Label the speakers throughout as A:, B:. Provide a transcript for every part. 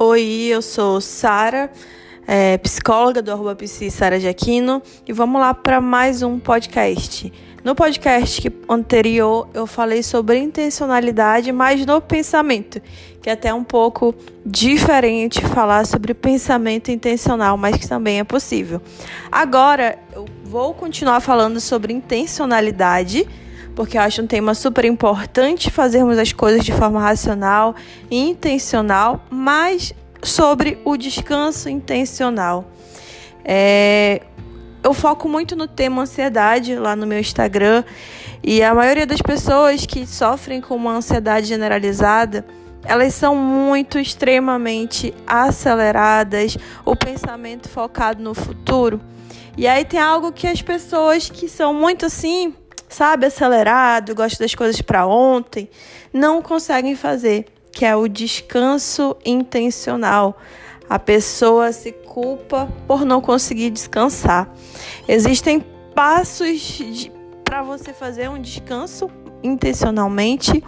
A: Oi, eu sou Sara, é, psicóloga do arroba Sara de Aquino, e vamos lá para mais um podcast. No podcast anterior eu falei sobre intencionalidade, mas no pensamento, que é até um pouco diferente falar sobre pensamento intencional, mas que também é possível. Agora eu vou continuar falando sobre intencionalidade porque eu acho um tema super importante fazermos as coisas de forma racional e intencional, mas sobre o descanso intencional. É, eu foco muito no tema ansiedade lá no meu Instagram e a maioria das pessoas que sofrem com uma ansiedade generalizada elas são muito extremamente aceleradas, o pensamento focado no futuro. E aí tem algo que as pessoas que são muito assim, sabe, acelerado, gosta das coisas para ontem, não conseguem fazer, que é o descanso intencional. A pessoa se culpa por não conseguir descansar. Existem passos para você fazer um descanso intencionalmente,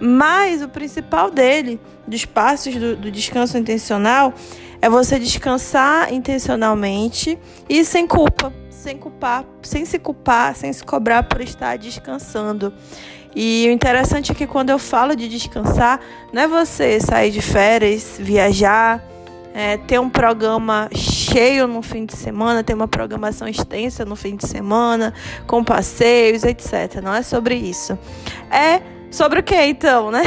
A: mas o principal dele, dos passos do, do descanso intencional, é você descansar intencionalmente e sem culpa sem culpar, sem se culpar, sem se cobrar por estar descansando. E o interessante é que quando eu falo de descansar, não é você sair de férias, viajar, é, ter um programa cheio no fim de semana, ter uma programação extensa no fim de semana, com passeios, etc. Não é sobre isso. É sobre o que então, né?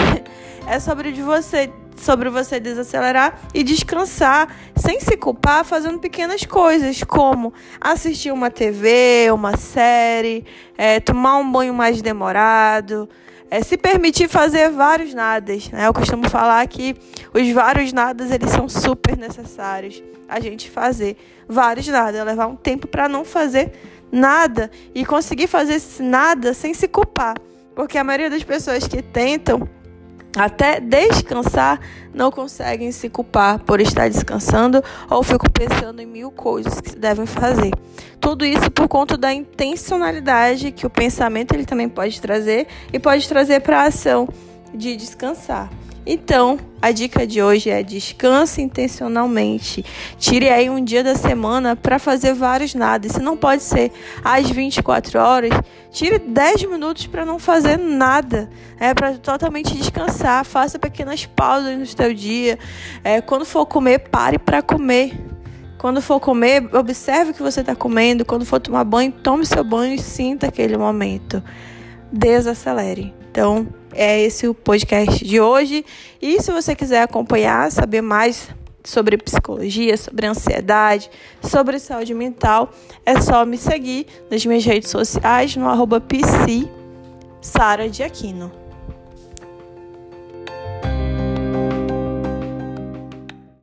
A: É sobre de você sobre você desacelerar e descansar sem se culpar fazendo pequenas coisas, como assistir uma TV, uma série, é, tomar um banho mais demorado, é, se permitir fazer vários nadas. Né? Eu costumo falar que os vários nadas eles são super necessários a gente fazer vários nadas, levar um tempo para não fazer nada e conseguir fazer nada sem se culpar. Porque a maioria das pessoas que tentam até descansar, não conseguem se culpar por estar descansando ou ficam pensando em mil coisas que devem fazer. Tudo isso por conta da intencionalidade que o pensamento ele também pode trazer e pode trazer para a ação de descansar. Então, a dica de hoje é descanse intencionalmente. Tire aí um dia da semana para fazer vários nada. Se não pode ser às 24 horas, tire 10 minutos para não fazer nada. É para totalmente descansar. Faça pequenas pausas no seu dia. É, quando for comer, pare para comer. Quando for comer, observe o que você está comendo. Quando for tomar banho, tome seu banho e sinta aquele momento. Desacelere. Então, é esse o podcast de hoje. E se você quiser acompanhar, saber mais sobre psicologia, sobre ansiedade, sobre saúde mental, é só me seguir nas minhas redes sociais no arroba Sara de Aquino.